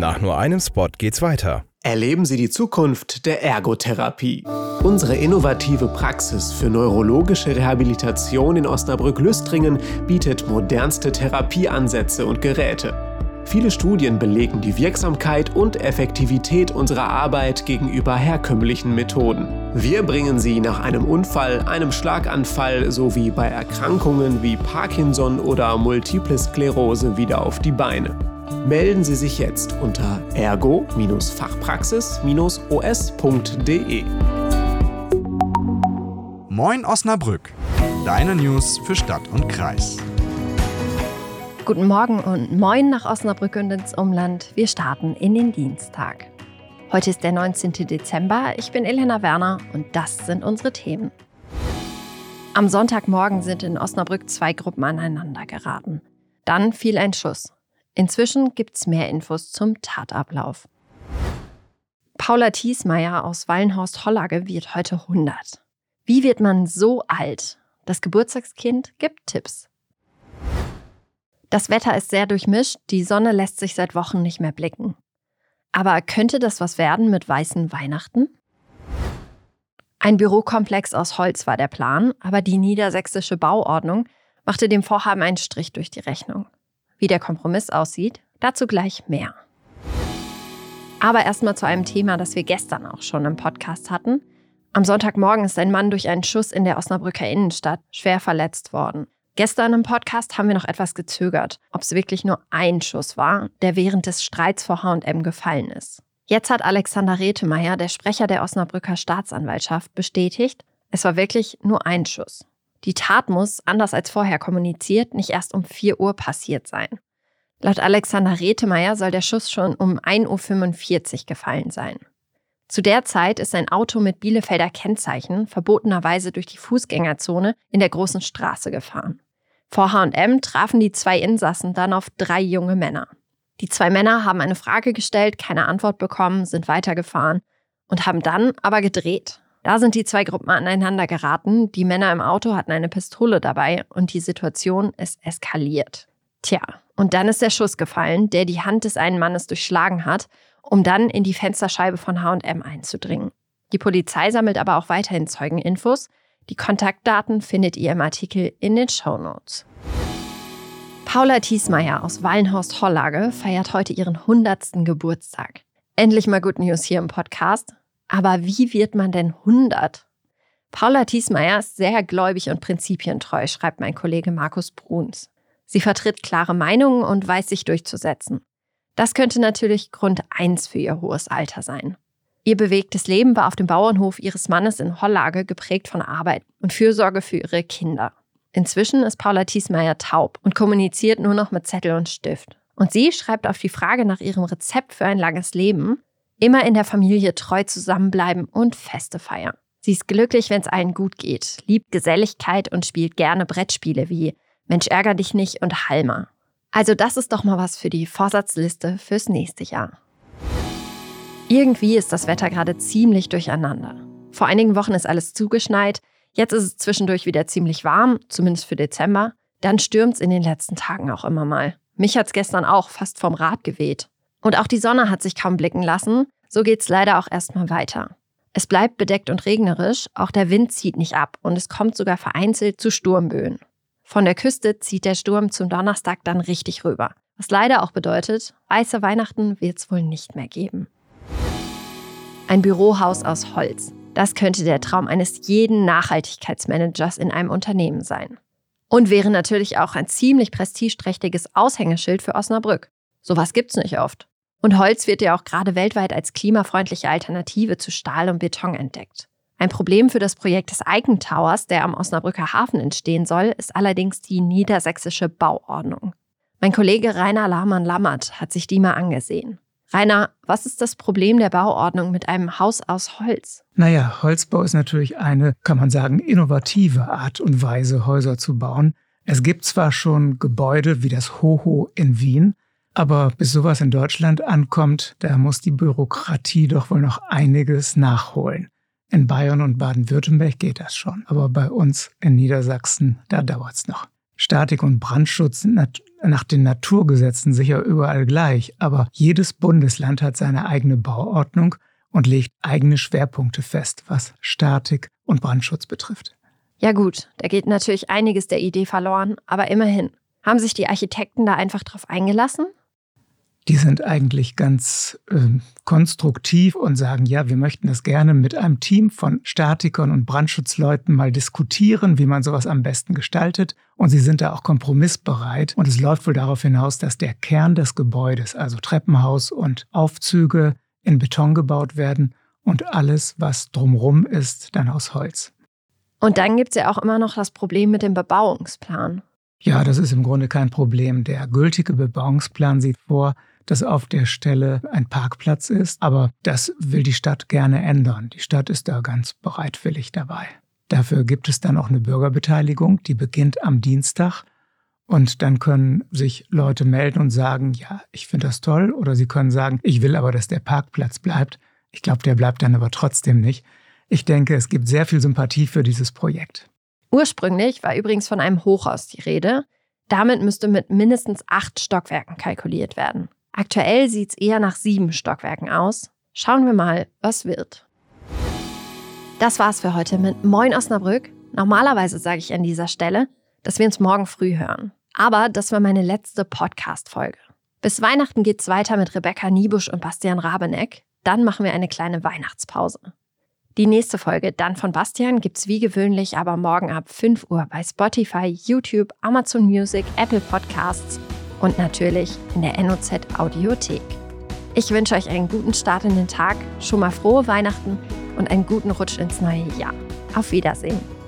Nach nur einem Spot geht's weiter. Erleben Sie die Zukunft der Ergotherapie. Unsere innovative Praxis für neurologische Rehabilitation in Osnabrück-Lüstringen bietet modernste Therapieansätze und Geräte. Viele Studien belegen die Wirksamkeit und Effektivität unserer Arbeit gegenüber herkömmlichen Methoden. Wir bringen sie nach einem Unfall, einem Schlaganfall sowie bei Erkrankungen wie Parkinson oder Multiple Sklerose wieder auf die Beine. Melden Sie sich jetzt unter ergo-fachpraxis-os.de. Moin Osnabrück, deine News für Stadt und Kreis. Guten Morgen und moin nach Osnabrück und ins Umland. Wir starten in den Dienstag. Heute ist der 19. Dezember. Ich bin Elena Werner und das sind unsere Themen. Am Sonntagmorgen sind in Osnabrück zwei Gruppen aneinander geraten. Dann fiel ein Schuss. Inzwischen gibt es mehr Infos zum Tatablauf. Paula Thiesmeier aus Wallenhorst-Hollage wird heute 100. Wie wird man so alt? Das Geburtstagskind gibt Tipps. Das Wetter ist sehr durchmischt, die Sonne lässt sich seit Wochen nicht mehr blicken. Aber könnte das was werden mit weißen Weihnachten? Ein Bürokomplex aus Holz war der Plan, aber die niedersächsische Bauordnung machte dem Vorhaben einen Strich durch die Rechnung. Wie der Kompromiss aussieht, dazu gleich mehr. Aber erstmal zu einem Thema, das wir gestern auch schon im Podcast hatten. Am Sonntagmorgen ist ein Mann durch einen Schuss in der Osnabrücker Innenstadt schwer verletzt worden. Gestern im Podcast haben wir noch etwas gezögert, ob es wirklich nur ein Schuss war, der während des Streits vor HM gefallen ist. Jetzt hat Alexander Rethemeyer, der Sprecher der Osnabrücker Staatsanwaltschaft, bestätigt, es war wirklich nur ein Schuss. Die Tat muss, anders als vorher kommuniziert, nicht erst um 4 Uhr passiert sein. Laut Alexander Rethemeyer soll der Schuss schon um 1.45 Uhr gefallen sein. Zu der Zeit ist ein Auto mit Bielefelder Kennzeichen verbotenerweise durch die Fußgängerzone in der großen Straße gefahren. Vor HM trafen die zwei Insassen dann auf drei junge Männer. Die zwei Männer haben eine Frage gestellt, keine Antwort bekommen, sind weitergefahren und haben dann aber gedreht da sind die zwei Gruppen aneinander geraten. Die Männer im Auto hatten eine Pistole dabei und die Situation ist eskaliert. Tja, und dann ist der Schuss gefallen, der die Hand des einen Mannes durchschlagen hat, um dann in die Fensterscheibe von HM einzudringen. Die Polizei sammelt aber auch weiterhin Zeugeninfos. Die Kontaktdaten findet ihr im Artikel in den Show Notes. Paula Thiesmeier aus Wallenhorst-Hollage feiert heute ihren 100. Geburtstag. Endlich mal Good News hier im Podcast. Aber wie wird man denn 100? Paula Thiesmeier ist sehr gläubig und prinzipientreu, schreibt mein Kollege Markus Bruns. Sie vertritt klare Meinungen und weiß sich durchzusetzen. Das könnte natürlich Grund 1 für ihr hohes Alter sein. Ihr bewegtes Leben war auf dem Bauernhof ihres Mannes in Hollage geprägt von Arbeit und Fürsorge für ihre Kinder. Inzwischen ist Paula Thiesmeier taub und kommuniziert nur noch mit Zettel und Stift. Und sie schreibt auf die Frage nach ihrem Rezept für ein langes Leben, Immer in der Familie treu zusammenbleiben und Feste feiern. Sie ist glücklich, wenn es allen gut geht, liebt Geselligkeit und spielt gerne Brettspiele wie Mensch ärger dich nicht und Halma. Also das ist doch mal was für die Vorsatzliste fürs nächste Jahr. Irgendwie ist das Wetter gerade ziemlich durcheinander. Vor einigen Wochen ist alles zugeschneit, jetzt ist es zwischendurch wieder ziemlich warm, zumindest für Dezember. Dann stürmt es in den letzten Tagen auch immer mal. Mich hat es gestern auch fast vom Rad geweht. Und auch die Sonne hat sich kaum blicken lassen. So geht's leider auch erstmal weiter. Es bleibt bedeckt und regnerisch, auch der Wind zieht nicht ab und es kommt sogar vereinzelt zu Sturmböen. Von der Küste zieht der Sturm zum Donnerstag dann richtig rüber. Was leider auch bedeutet, weiße Weihnachten wird's wohl nicht mehr geben. Ein Bürohaus aus Holz. Das könnte der Traum eines jeden Nachhaltigkeitsmanagers in einem Unternehmen sein. Und wäre natürlich auch ein ziemlich prestigeträchtiges Aushängeschild für Osnabrück. Sowas gibt's nicht oft. Und Holz wird ja auch gerade weltweit als klimafreundliche Alternative zu Stahl und Beton entdeckt. Ein Problem für das Projekt des Icon der am Osnabrücker Hafen entstehen soll, ist allerdings die niedersächsische Bauordnung. Mein Kollege Rainer Lahmann-Lammert hat sich die mal angesehen. Rainer, was ist das Problem der Bauordnung mit einem Haus aus Holz? Naja, Holzbau ist natürlich eine, kann man sagen, innovative Art und Weise, Häuser zu bauen. Es gibt zwar schon Gebäude wie das Hoho in Wien, aber bis sowas in Deutschland ankommt, da muss die Bürokratie doch wohl noch einiges nachholen. In Bayern und Baden-Württemberg geht das schon, aber bei uns in Niedersachsen, da dauert's noch. Statik und Brandschutz sind nach den Naturgesetzen sicher überall gleich, aber jedes Bundesland hat seine eigene Bauordnung und legt eigene Schwerpunkte fest, was Statik und Brandschutz betrifft. Ja gut, da geht natürlich einiges der Idee verloren, aber immerhin. Haben sich die Architekten da einfach drauf eingelassen? Die sind eigentlich ganz äh, konstruktiv und sagen, ja, wir möchten das gerne mit einem Team von Statikern und Brandschutzleuten mal diskutieren, wie man sowas am besten gestaltet. Und sie sind da auch kompromissbereit. Und es läuft wohl darauf hinaus, dass der Kern des Gebäudes, also Treppenhaus und Aufzüge, in Beton gebaut werden und alles, was drumrum ist, dann aus Holz. Und dann gibt es ja auch immer noch das Problem mit dem Bebauungsplan. Ja, das ist im Grunde kein Problem. Der gültige Bebauungsplan sieht vor, dass auf der Stelle ein Parkplatz ist, aber das will die Stadt gerne ändern. Die Stadt ist da ganz bereitwillig dabei. Dafür gibt es dann auch eine Bürgerbeteiligung, die beginnt am Dienstag. Und dann können sich Leute melden und sagen, ja, ich finde das toll. Oder sie können sagen, ich will aber, dass der Parkplatz bleibt. Ich glaube, der bleibt dann aber trotzdem nicht. Ich denke, es gibt sehr viel Sympathie für dieses Projekt. Ursprünglich war übrigens von einem Hochhaus die Rede. Damit müsste mit mindestens acht Stockwerken kalkuliert werden. Aktuell sieht es eher nach sieben Stockwerken aus. Schauen wir mal, was wird. Das war's für heute mit Moin Osnabrück. Normalerweise sage ich an dieser Stelle, dass wir uns morgen früh hören. Aber das war meine letzte Podcast-Folge. Bis Weihnachten geht's weiter mit Rebecca Niebusch und Bastian Rabeneck. Dann machen wir eine kleine Weihnachtspause. Die nächste Folge dann von Bastian gibt's wie gewöhnlich aber morgen ab 5 Uhr bei Spotify, YouTube, Amazon Music, Apple Podcasts und natürlich in der NOZ Audiothek. Ich wünsche euch einen guten Start in den Tag, schon mal frohe Weihnachten und einen guten Rutsch ins neue Jahr. Auf Wiedersehen.